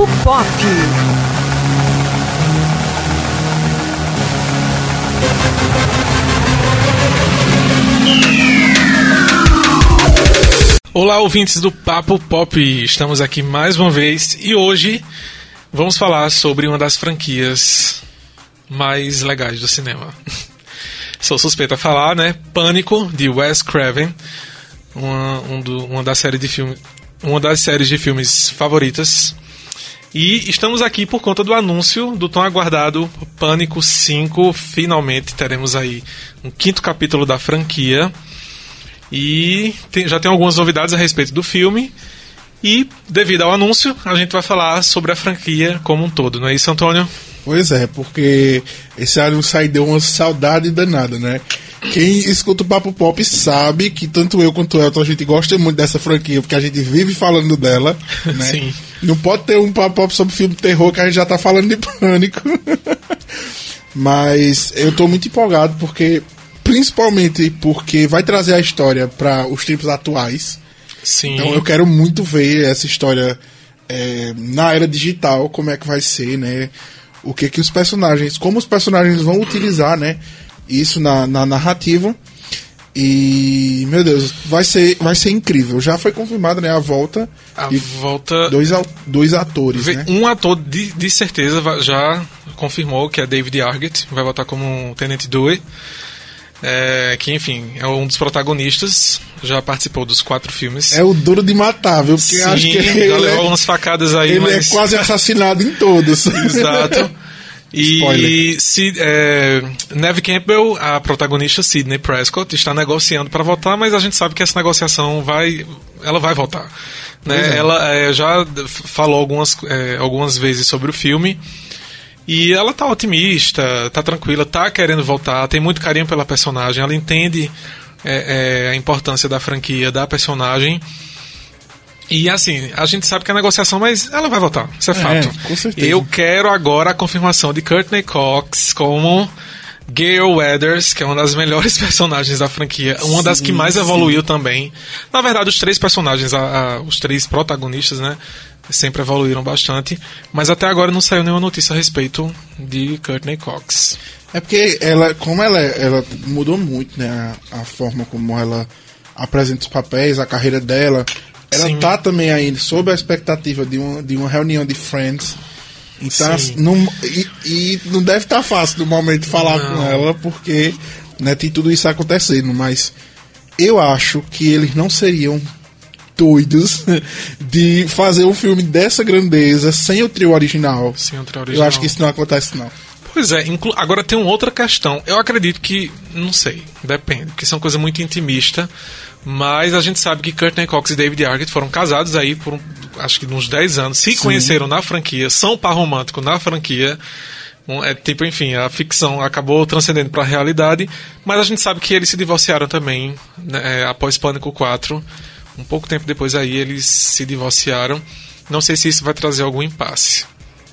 Papo Pop. Olá, ouvintes do Papo Pop. Estamos aqui mais uma vez e hoje vamos falar sobre uma das franquias mais legais do cinema. Sou suspeito a falar, né? Pânico de Wes Craven, uma, um do, uma de filme, uma das séries de filmes favoritas. E estamos aqui por conta do anúncio do tão aguardado Pânico 5. Finalmente teremos aí um quinto capítulo da franquia. E tem, já tem algumas novidades a respeito do filme. E, devido ao anúncio, a gente vai falar sobre a franquia como um todo, não é isso, Antônio? Pois é, porque esse anúncio aí deu uma saudade danada, né? Quem escuta o Papo Pop sabe que tanto eu quanto o Elton a gente gosta muito dessa franquia, porque a gente vive falando dela, né? Sim. Não pode ter um Papo sobre filme de terror que a gente já tá falando de pânico. Mas eu tô muito empolgado porque principalmente porque vai trazer a história para os tempos atuais. Sim. Então eu quero muito ver essa história é, na era digital, como é que vai ser, né? O que que os personagens, como os personagens vão utilizar, né? Isso na, na narrativa. E, meu Deus, vai ser, vai ser incrível. Já foi confirmada, né, a volta A volta. dois, dois atores, Vê- né? Um ator de, de certeza já confirmou que é David Arquette, vai voltar como Tenente Dewey. É, que, enfim, é um dos protagonistas, já participou dos quatro filmes. É o duro de matar, viu? Porque Sim, acho que já ele, levou é, umas facadas aí, ele mas... é quase assassinado em todos. Exato. E. Sid, é, Neve Campbell, a protagonista Sidney Prescott, está negociando para voltar, mas a gente sabe que essa negociação vai, ela vai voltar. Né? É. Ela é, já falou algumas, é, algumas vezes sobre o filme e ela tá otimista, tá tranquila, tá querendo voltar, tem muito carinho pela personagem, ela entende é, é, a importância da franquia, da personagem. E assim, a gente sabe que é negociação, mas ela vai voltar, isso é, fato. com certeza. Eu quero agora a confirmação de Courtney Cox como Gale Weathers, que é uma das melhores personagens da franquia, uma das que mais sim. evoluiu também. Na verdade, os três personagens, a- a- os três protagonistas, né, sempre evoluíram bastante, mas até agora não saiu nenhuma notícia a respeito de Courtney Cox. É porque ela, como ela, ela mudou muito, né? A, a forma como ela apresenta os papéis, a carreira dela. Ela Sim. tá também ainda sob a expectativa de uma, de uma reunião de Friends. Então, Sim. assim, não, e, e não deve estar fácil no momento de falar Não. com ela, porque né, tem tudo isso acontecendo. Mas eu acho que eles não seriam doidos de fazer um filme dessa grandeza sem o trio original. Sem o trio Eu original. acho que isso não acontece, não. Pois é, agora tem uma outra questão. Eu acredito que, não sei, depende, porque são coisa muito intimista, mas a gente sabe que Courtney Cox e David Arquette foram casados aí por, um- acho que uns 10 anos, se conheceram na franquia, são par romântico na franquia. É tipo, enfim, a ficção acabou transcendendo para a realidade, mas a gente sabe que eles se divorciaram também né, é, após Pânico 4. Um pouco tempo depois aí eles se divorciaram. Não sei se isso vai trazer algum impasse.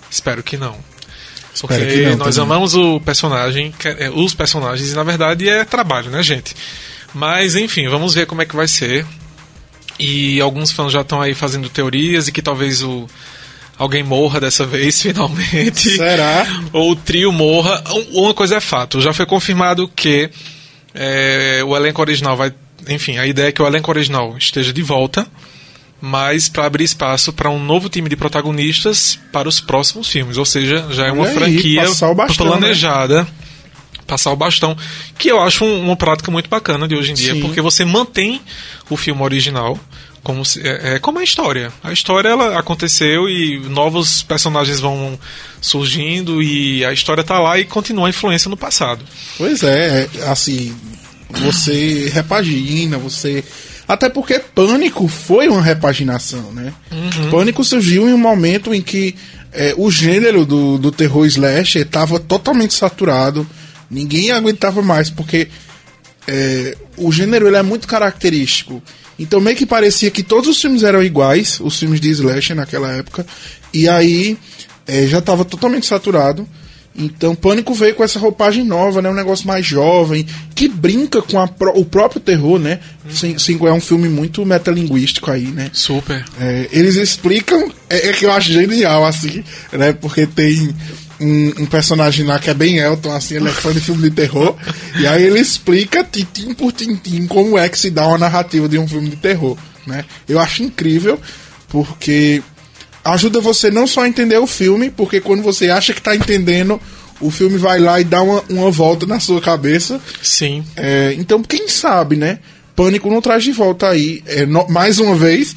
Espero que não. Porque não nós amamos o personagem, é- os personagens, e na verdade é trabalho, né, gente? Mas enfim, vamos ver como é que vai ser. E alguns fãs já estão aí fazendo teorias e que talvez o alguém morra dessa vez, finalmente. Será? Ou o trio morra. Um- Uma coisa é fato, já foi confirmado que é, o elenco original vai. Enfim, a ideia é que o elenco original esteja de volta, mas para abrir espaço para um novo time de protagonistas para os próximos filmes. Ou seja, já é uma aí, franquia bastão, né? planejada. Passar o bastão, que eu acho um- uma prática muito bacana de hoje em dia, Sim. porque você mantém o filme original como se- é, é como a história. A história ela aconteceu e novos personagens vão surgindo e a história tá lá e continua a influência no passado. Pois é, é, assim, você repagina, você. Até porque Pânico foi uma repaginação, né? Pânico surgiu em um momento em que é, o gênero do, do terror slasher estava totalmente saturado, ninguém aguentava mais, porque é, o gênero ele é muito característico. Então meio que parecia que todos os filmes eram iguais, os filmes de slasher naquela época, e aí é, já estava totalmente saturado. Então, Pânico veio com essa roupagem nova, né? Um negócio mais jovem, que brinca com a, o próprio terror, né? Hum. Cinco é um filme muito metalinguístico aí, né? Super. É, eles explicam, é, é, que eu acho genial, assim, né? Porque tem um, um, personagem lá que é bem Elton, assim, ele é fã de filme de terror, e aí ele explica tintim por tintim como é que se dá uma narrativa de um filme de terror, né? Eu acho incrível, porque ajuda você não só a entender o filme, porque quando você acha que está entendendo, o filme vai lá e dá uma, uma volta na sua cabeça. Sim. É, então, quem sabe, né? Pânico não traz de volta aí, é, no, mais uma vez,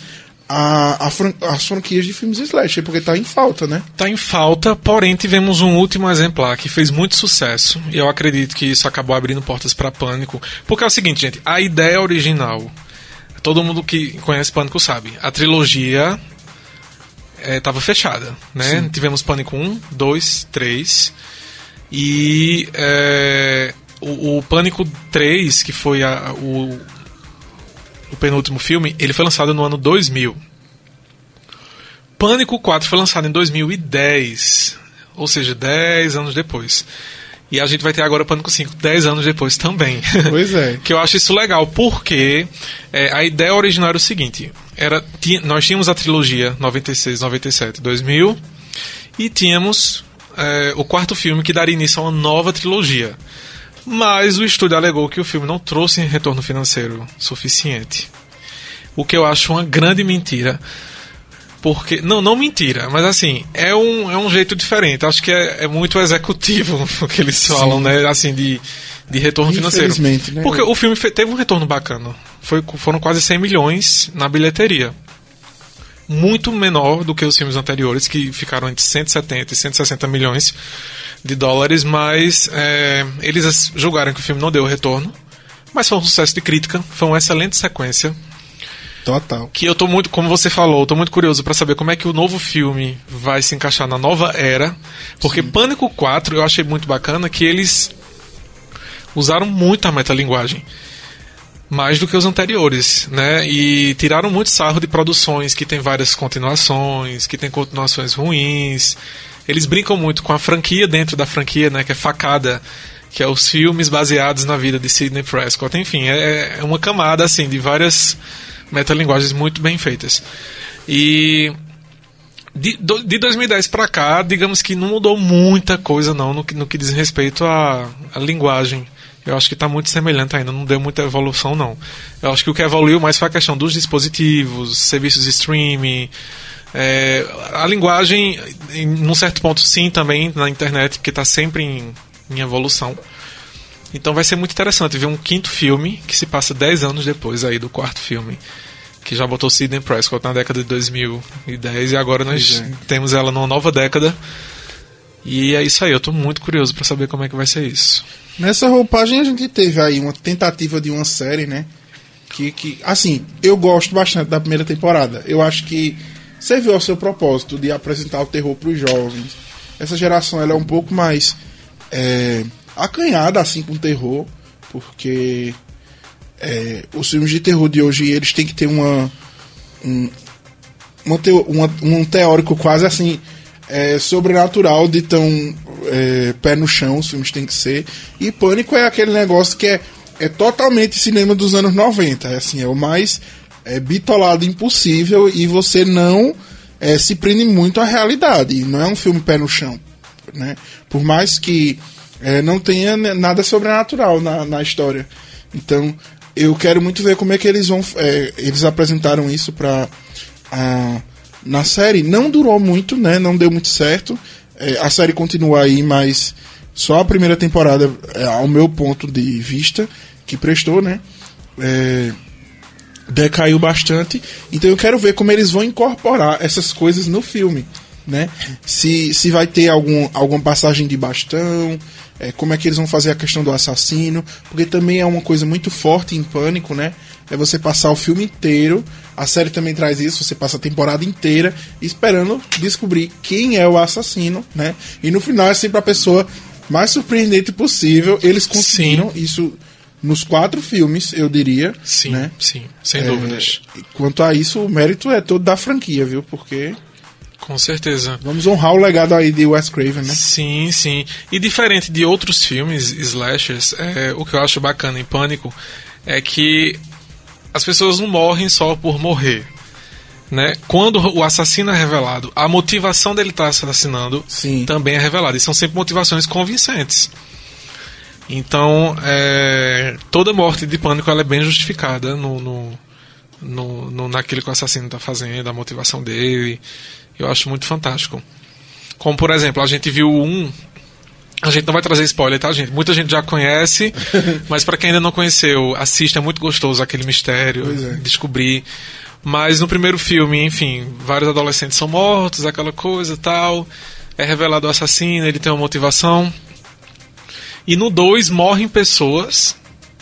a, a fran as franquias de filmes slasher, porque tá em falta, né? Tá em falta, porém tivemos um último exemplar que fez muito sucesso, e eu acredito que isso acabou abrindo portas para Pânico, porque é o seguinte, gente, a ideia original, todo mundo que conhece Pânico sabe, a trilogia estava é, fechada, né? Sim. Tivemos Pânico 1, 2, 3 e é, o, o, Pânico 3, que foi a, o, o penúltimo filme, ele foi lançado no ano 2000. Pânico 4 foi lançado em 2010, ou seja, 10 anos depois. E a gente vai ter agora Pânico 5, 10 anos depois também. Pois é. que eu acho isso legal, porque é, a ideia original era o seguinte: era, nós tínhamos a trilogia 96, 97, 2000, e tínhamos é, o quarto filme que daria início a uma nova trilogia. Mas o estúdio alegou que o filme não trouxe retorno financeiro suficiente. O que eu acho uma grande mentira porque, não, não mentira, mas assim, é um, é um jeito diferente. Acho que é, é muito executivo o que eles falam, Sim. né? Assim, de, de retorno financeiro. Né? Porque o filme teve um retorno bacana. Foi, foram quase 100 milhões na bilheteria. Muito menor do que os filmes anteriores, que ficaram entre 170 e 160 milhões de dólares, mas é, eles julgaram que o filme não deu retorno. Mas foi um sucesso de crítica, foi uma excelente sequência Total. Que eu tô muito, como você falou, tô muito curioso para saber como é que o novo filme vai se encaixar na nova era. Porque Sim. Pânico 4 eu achei muito bacana que eles usaram muito a metalinguagem. Mais do que os anteriores, né? E tiraram muito sarro de produções que tem várias continuações, que tem continuações ruins. Eles brincam muito com a franquia dentro da franquia, né? Que é facada que é os filmes baseados na vida de Sidney Prescott. Enfim, é, é uma camada assim de várias metalinguagens muito bem feitas. E de, de 2010 para cá, digamos que não mudou muita coisa não no que, no que diz respeito à, à linguagem. Eu acho que está muito semelhante ainda, não deu muita evolução não. Eu acho que o que evoluiu mais foi a questão dos dispositivos, serviços de streaming, é, a linguagem, em um certo ponto, sim, também na internet, porque está sempre em, em evolução. Então vai ser muito interessante ver um quinto filme que se passa 10 anos depois aí do quarto filme. Que já botou Sidney Prescott na década de 2010 e agora nós é. temos ela numa nova década. E é isso aí, eu estou muito curioso para saber como é que vai ser isso. Nessa roupagem a gente teve aí uma tentativa de uma série, né? Que, que assim, eu gosto bastante da primeira temporada. Eu acho que serviu ao seu propósito de apresentar o terror para os jovens. Essa geração ela é um pouco mais é, acanhada assim com terror, porque é, os filmes de terror de hoje eles têm que ter uma um, uma, uma, um teórico quase assim é, sobrenatural de tão é, pé no chão os filmes têm que ser e Pânico é aquele negócio que é, é totalmente cinema dos anos 90 é assim é o mais é, bitolado impossível e você não é, se prende muito à realidade não é um filme pé no chão né por mais que é, não tenha nada sobrenatural na, na história. Então, eu quero muito ver como é que eles vão. É, eles apresentaram isso pra. A, na série. Não durou muito, né? Não deu muito certo. É, a série continua aí, mas só a primeira temporada, é, ao meu ponto de vista, que prestou, né? É, decaiu bastante. Então eu quero ver como eles vão incorporar essas coisas no filme. Né? Se, se vai ter algum, alguma passagem de bastão, é, como é que eles vão fazer a questão do assassino, porque também é uma coisa muito forte em Pânico, né? É você passar o filme inteiro, a série também traz isso, você passa a temporada inteira esperando descobrir quem é o assassino, né? E no final é sempre a pessoa mais surpreendente possível. Eles conseguiram sim. isso nos quatro filmes, eu diria. Sim, né? sim, sem é, dúvidas. Quanto a isso, o mérito é todo da franquia, viu? Porque Com certeza. Vamos honrar o legado aí de Wes Craven, né? Sim, sim. E diferente de outros filmes slashers, é, o que eu acho bacana em Pânico é que as pessoas não morrem só por morrer. Né? Quando o assassino é revelado, a motivação dele estar assassinando Sim. também é revelada. E são sempre motivações convincentes. Então, é, toda morte de pânico ela é bem justificada no, no, no, no naquilo que o assassino está fazendo, a motivação dele. Eu acho muito fantástico. Como, por exemplo, a gente viu um. A gente não vai trazer spoiler, tá, gente? Muita gente já conhece, mas para quem ainda não conheceu, assista, é muito gostoso aquele mistério, é. descobrir. Mas no primeiro filme, enfim, vários adolescentes são mortos, aquela coisa tal. É revelado o assassino, ele tem uma motivação. E no 2 morrem pessoas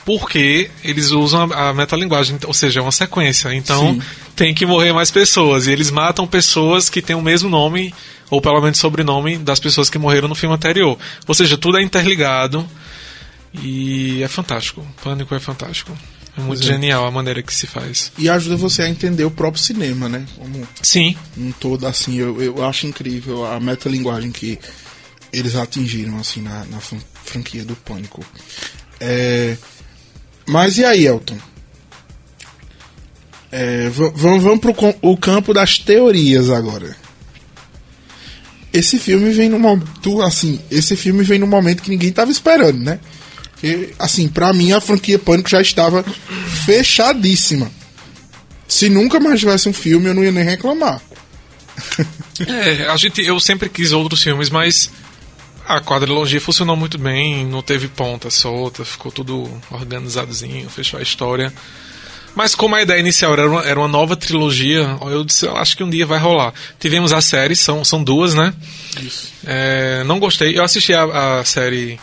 porque eles usam a, a metalinguagem, ou seja, é uma sequência. Então Sim. tem que morrer mais pessoas. E eles matam pessoas que têm o mesmo nome, ou pelo menos sobrenome, das pessoas que morreram no filme anterior. Ou seja, tudo é interligado. E é fantástico. Pânico é fantástico. É muito Pois é. genial a maneira que se faz. E ajuda você a entender o próprio cinema, né? Como Sim, um todo, assim, eu, eu acho incrível a metalinguagem que eles atingiram, assim, na, na fran- franquia do Pânico. É, mas e aí, Elton? É, va- vamos vamos pro com- o campo das teorias agora. Esse filme vem num momento, assim, esse filme vem num momento que ninguém tava esperando, né? E, assim, pra mim a franquia Pânico já estava fechadíssima. Se nunca mais tivesse um filme, eu não ia nem reclamar. É, a gente, eu sempre quis outros filmes, mas a quadrilogia funcionou muito bem, não teve ponta solta, ficou tudo organizadozinho, fechou a história. Mas como a ideia inicial era uma, era uma nova trilogia, eu disse, eu acho que um dia vai rolar. Tivemos a série, são, são duas, né? Isso. É, não gostei. Eu assisti a, a série.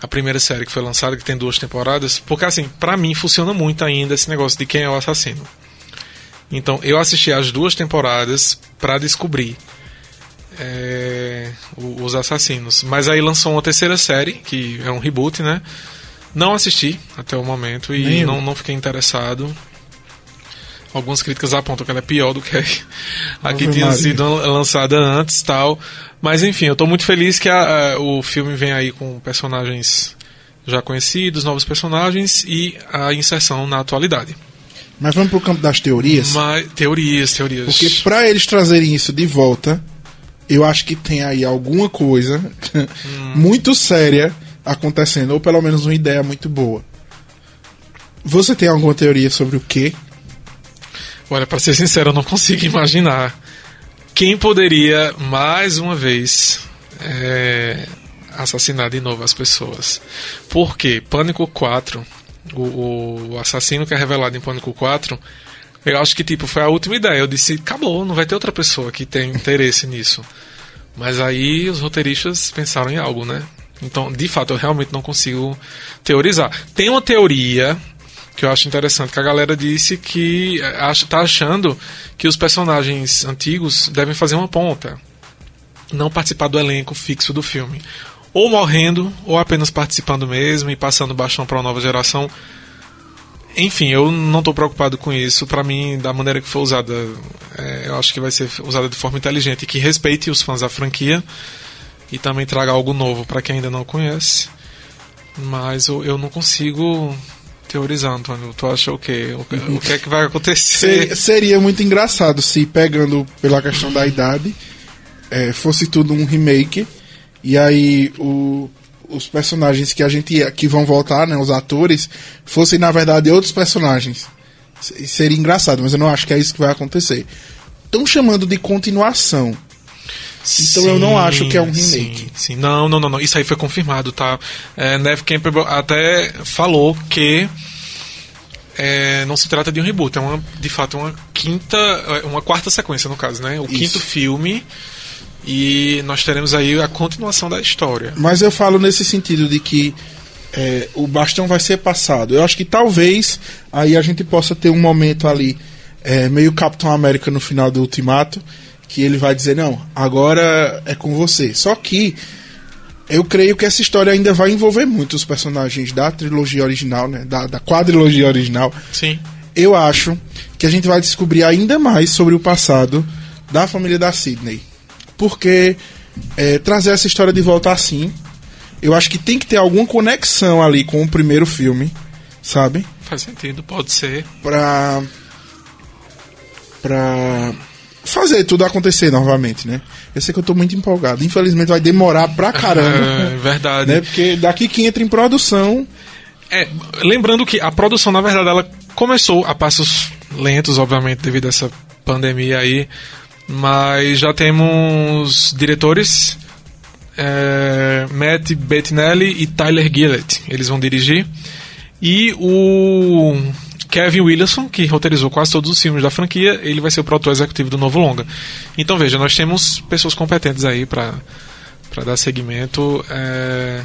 A primeira série que foi lançada, que tem duas temporadas, porque assim, pra mim funciona muito ainda esse negócio de quem é o assassino. Então, eu assisti as duas temporadas pra descobrir é, os assassinos. Mas aí lançou uma terceira série, que é um reboot, né? Não assisti até o momento e Nem eu. não, não fiquei interessado. Algumas críticas apontam que ela é pior do que a que tinha sido lançada antes tal. Mas enfim, eu tô muito feliz que a- a- o filme vem aí com personagens já conhecidos, novos personagens e a inserção na atualidade. Mas vamos pro campo das teorias? Mas, teorias, teorias. Porque pra eles trazerem isso de volta, eu acho que tem aí alguma coisa muito séria acontecendo, ou pelo menos uma ideia muito boa. Você tem alguma teoria sobre o quê? Olha, pra ser sincero, eu não consigo imaginar quem poderia, mais uma vez, é, assassinar de novo as pessoas. Por quê? Pânico 4, o, o assassino que é revelado em Pânico 4, eu acho que tipo, foi a última ideia. Eu disse, acabou, não vai ter outra pessoa que tenha interesse nisso. Mas aí os roteiristas pensaram em algo, né? Então, de fato, eu realmente não consigo teorizar. Tem uma teoria que eu acho interessante, que a galera disse que eh, acha, tá achando que os personagens antigos devem fazer uma ponta. Não participar do elenco fixo do filme. Ou morrendo, ou apenas participando mesmo e passando bastão para uma nova geração. Enfim, eu não estou preocupado com isso. Para mim, da maneira que for usada, é, eu acho que vai ser usada de forma inteligente e que respeite os fãs da franquia e também traga algo novo para quem ainda não conhece. Mas eu, eu não consigo teorizar, Antônio. Tu acha o quê? O, que- o que é que vai acontecer? Ser- seria muito engraçado se, pegando pela questão da idade, é, fosse tudo um remake, e aí o- os personagens que a gente que vão voltar, né, os atores, fossem na verdade outros personagens. Se- Seria engraçado, mas eu não acho que é isso que vai acontecer. Estão chamando de continuação. Então eu não acho que é um remake. Sim, sim. Não, não, não, não. Isso aí foi confirmado, tá? É, Neve Campbell até falou que é, não se trata de um reboot, é uma, de fato uma quinta, é, uma quarta sequência no caso, né? O Isso. quinto filme e nós teremos aí a continuação da história. Mas eu falo nesse sentido de que é, o bastão vai ser passado. Eu acho que talvez aí a gente possa ter um momento ali, é, meio Capitão América no final do Ultimato, que ele vai dizer: Não, agora é com você. Só que eu creio que essa história ainda vai envolver muito os personagens da trilogia original, né? Da, da quadrilogia original. Sim. Eu acho que a gente vai descobrir ainda mais sobre o passado da família da Sidney. Porque é, trazer essa história de volta assim, eu acho que tem que ter alguma conexão ali com o primeiro filme, sabe? Faz sentido, pode ser. Pra. pra. Fazer tudo acontecer novamente, né? Eu sei que eu tô muito empolgado. Infelizmente vai demorar pra caramba. É verdade. né? Porque daqui que entra em produção. É, lembrando que a produção, na verdade, ela começou a passos lentos, obviamente, devido a essa pandemia aí. Mas já temos diretores. é, Matt Bettinelli e Tyler Gillett. Eles vão dirigir. E o Kevin Williamson, que roteirizou quase todos os filmes da franquia, ele vai ser o produtor executivo do novo longa. Então veja, nós temos pessoas competentes aí para para dar seguimento. É,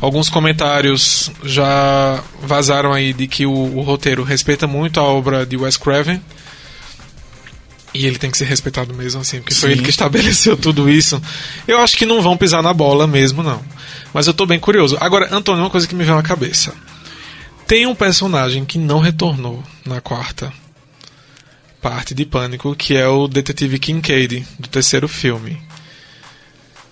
Alguns comentários já vazaram aí de que o, o roteiro respeita muito a obra de Wes Craven. E ele tem que ser respeitado mesmo assim, porque foi Sim. ele que estabeleceu tudo isso. Eu acho que não vão pisar na bola mesmo, não. Mas eu tô bem curioso. Agora, Antônio, uma coisa que me veio na cabeça. Tem um personagem que não retornou na quarta parte de Pânico, que é o detetive Kincaid, do terceiro filme.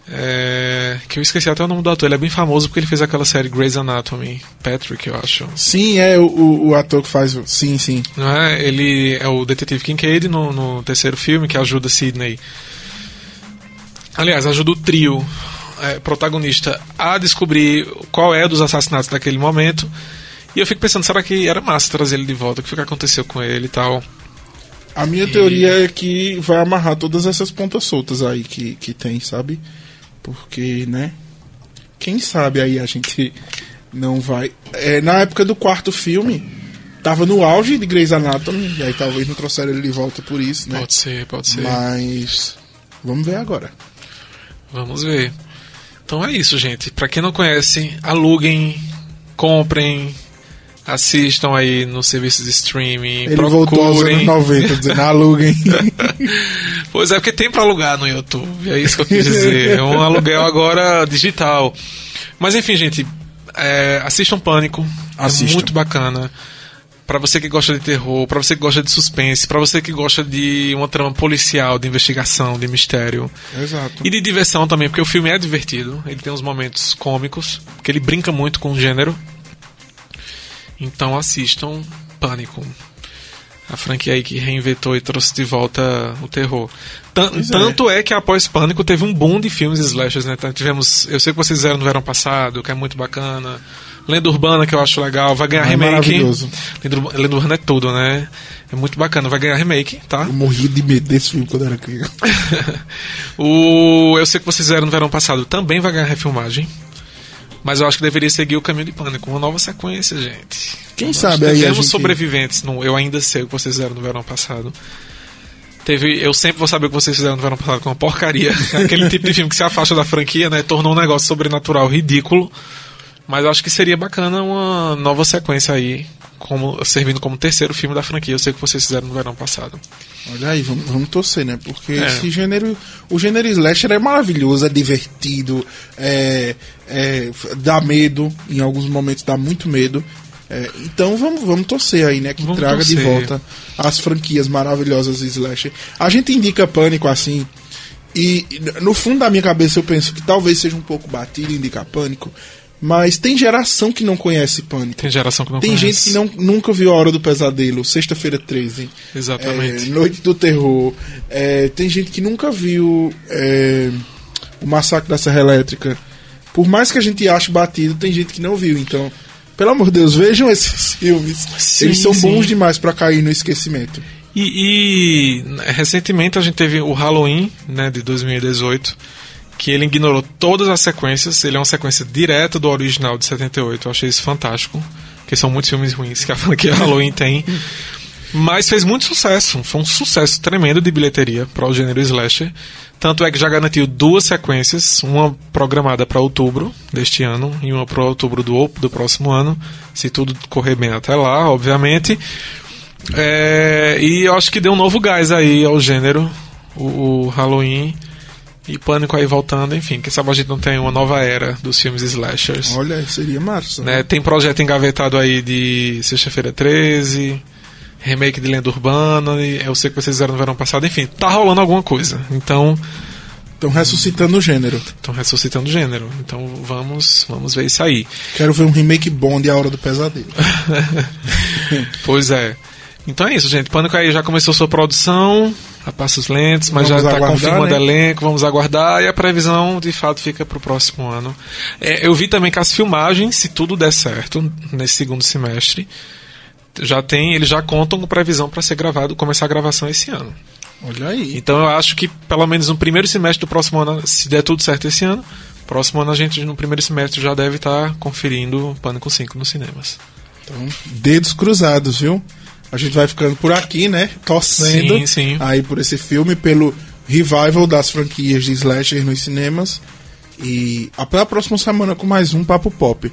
É, que eu esqueci até o nome do ator. Ele é bem famoso porque ele fez aquela série Grey's Anatomy. Patrick, eu acho. Sim, é o, o, o ator que faz. o- Sim, sim. Não é? Ele é o detetive Kincaid no, no terceiro filme que ajuda Sidney. Aliás, ajuda o trio é, protagonista a descobrir qual é dos assassinatos daquele momento. E eu fico pensando, será que era massa trazer ele de volta? O que foi que aconteceu com ele e tal? A minha teoria é que vai amarrar todas essas pontas soltas aí que, que tem, sabe? Porque, né? Quem sabe aí a gente não vai. É, na época do quarto filme, tava no auge de Grey's Anatomy, e aí talvez não trouxeram ele de volta por isso, né? Pode ser, pode ser. Mas. Vamos ver agora. Vamos ver. Então é isso, gente. Pra quem não conhece, aluguem, comprem, assistam aí nos serviços de streaming, Ele voltou aos anos procurem. 90, dizendo aluguem. Pois é, porque tem pra alugar no YouTube. É isso que eu quis dizer. É um aluguel agora digital. Mas enfim, gente, é, assistam Pânico. É Assistam. muito bacana. Pra você que gosta de terror, pra você que gosta de suspense, pra você que gosta de uma trama policial, de investigação, de mistério. Exato. E de diversão também, porque o filme é divertido. Ele tem uns momentos cômicos, porque ele brinca muito com o gênero. Então assistam Pânico. A franquia aí que reinventou e trouxe de volta o terror. É. tanto é. que após Pânico teve um boom de filmes slashers, né? Então, tivemos, eu sei que vocês fizeram no verão passado, que é muito bacana. Lenda Urbana, que eu acho legal, vai ganhar É remake. maravilhoso. Lenda, Lenda Urbana é tudo, né? É muito bacana, vai ganhar remake, tá? Eu morri de medo desse filme quando era criança. o Eu sei que vocês fizeram no verão passado também vai ganhar refilmagem. Mas eu acho que deveria seguir o caminho de pânico, uma nova sequência, gente. Quem Nós sabe aí gente- sobreviventes no Eu Ainda Sei o que vocês fizeram no verão passado. Teve, eu sempre vou saber o que vocês fizeram no verão passado, com uma porcaria. Aquele tipo de filme que se afasta da franquia, né? Tornou um negócio sobrenatural ridículo. Mas eu acho que seria bacana uma nova sequência aí, como, servindo como terceiro filme da franquia. Eu sei que vocês fizeram no verão passado. Olha aí, vamos, vamos torcer, né? Porque É. esse gênero. O gênero slasher é maravilhoso, é divertido, é, é, dá medo, em alguns momentos dá muito medo. É, então vamos, vamos torcer aí, né? Que Vamos traga de torcer. volta as franquias maravilhosas slasher. A gente indica pânico assim. E no fundo da minha cabeça eu penso que talvez seja um pouco batido indicar pânico. Mas tem geração que não conhece pânico. Tem geração que não Tem conhece. gente que não, nunca viu a Hora do Pesadelo, Sexta-feira 13. Exatamente. É, Noite do Terror. É, tem gente que nunca viu é, o Massacre da Serra Elétrica. Por mais que a gente ache batido, tem gente que não viu. Então, pelo amor de Deus, vejam esses filmes. Sim, Eles são sim. bons demais pra cair no esquecimento. E, e, recentemente a gente teve o Halloween, né, de 2018, que ele ignorou todas as sequências. Ele é uma sequência direta do original de 78. Eu achei isso fantástico, porque são muitos filmes ruins que a franquia Halloween tem. Mas fez muito sucesso. Foi um sucesso tremendo de bilheteria para o gênero slasher. Tanto é que já garantiu duas sequências, uma programada para outubro deste ano e uma para outubro do, do próximo ano, se tudo correr bem até lá, obviamente. É, e eu acho que deu um novo gás aí ao gênero, o, o Halloween e Pânico aí voltando, enfim, quem sabe a gente não tem uma nova era dos filmes slashers. Olha, seria massa. Né? Tem projeto engavetado aí de Sexta-feira 13, remake de Lenda Urbana, e eu sei que vocês fizeram no verão passado, enfim, tá rolando alguma coisa. Então, Estão ressuscitando o gênero. estão ressuscitando o gênero. Então vamos, vamos ver isso aí. Quero ver um remake bom de A Hora do Pesadelo. Pois é. Então é isso, gente. Pânico aí já começou sua produção a passos lentos, mas Vamos já está confirmando né? elenco, vamos aguardar e a previsão de fato fica para o próximo ano. É, eu vi também que as filmagens, se tudo der certo nesse segundo semestre, já tem, eles já contam com previsão para ser gravado, começar a gravação esse ano. Olha aí. Então eu acho que pelo menos no primeiro semestre do próximo ano, se der tudo certo esse ano, próximo ano a gente no primeiro semestre já deve estar conferindo Pânico 5 nos cinemas. Então, dedos cruzados, viu? A gente vai ficando por aqui, né? Torcendo Sim, sim. aí por esse filme, pelo revival das franquias de slasher nos cinemas. E até a próxima semana com mais um Papo Pop.